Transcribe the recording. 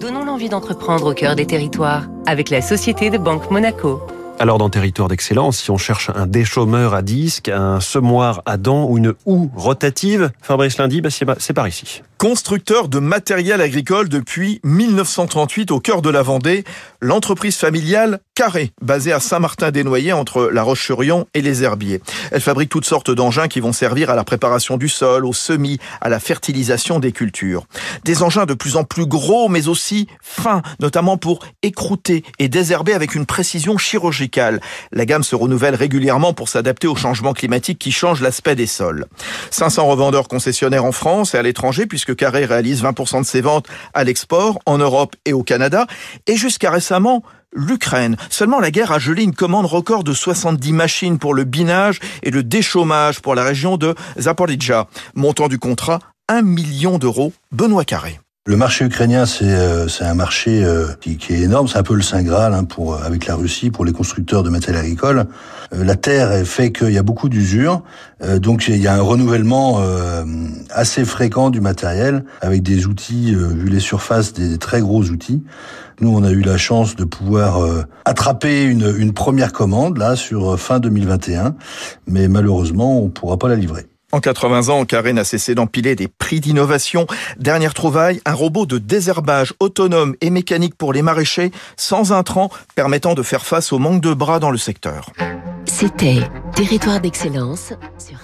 Donnons l'envie d'entreprendre au cœur des territoires avec la Société de Banque Monaco. Alors dans Territoire d'Excellence, si on cherche un déchaumeur à disque, un semoir à dents ou une houe rotative, Fabrice Lundi, bah, c'est par ici. Constructeur de matériel agricole depuis 1938 au cœur de la Vendée, l'entreprise familiale Carré, basée à Saint-Martin-des-Noyers entre La Roche-sur-Yon et les Herbiers. Elle fabrique toutes sortes d'engins qui vont servir à la préparation du sol, au semis, à la fertilisation des cultures. Des engins de plus en plus gros mais aussi fins, notamment pour écrouter et désherber avec une précision chirurgicale. La gamme se renouvelle régulièrement pour s'adapter aux changements climatiques qui changent l'aspect des sols. 500 revendeurs concessionnaires en France et à l'étranger puisque Carré réalise 20% de ses ventes à l'export, en Europe et au Canada, et jusqu'à récemment, l'Ukraine. Seulement, la guerre a gelé une commande record de 70 machines pour le binage et le déchômage pour la région de Zaporizhia. Montant du contrat, 1 million d'euros. Benoît Carré. Le marché ukrainien, c'est euh, un marché euh, qui, qui, est énorme. C'est un peu le saint graal hein, pour euh, avec la Russie pour les constructeurs de matériel agricole. la terre fait qu'il y a beaucoup d'usure, donc il y a un renouvellement assez fréquent du matériel avec des outils, vu les surfaces, des très gros outils. Nous, on a eu la chance de pouvoir attraper une, une première commande là sur fin 2021, mais malheureusement, on pourra pas la livrer. En 80 ans, Carré n'a cessé d'empiler des prix d'innovation. Dernière trouvaille, un robot de désherbage autonome et mécanique pour les maraîchers, sans intrants, permettant de faire face au manque de bras dans le secteur. C'était Territoire d'excellence sur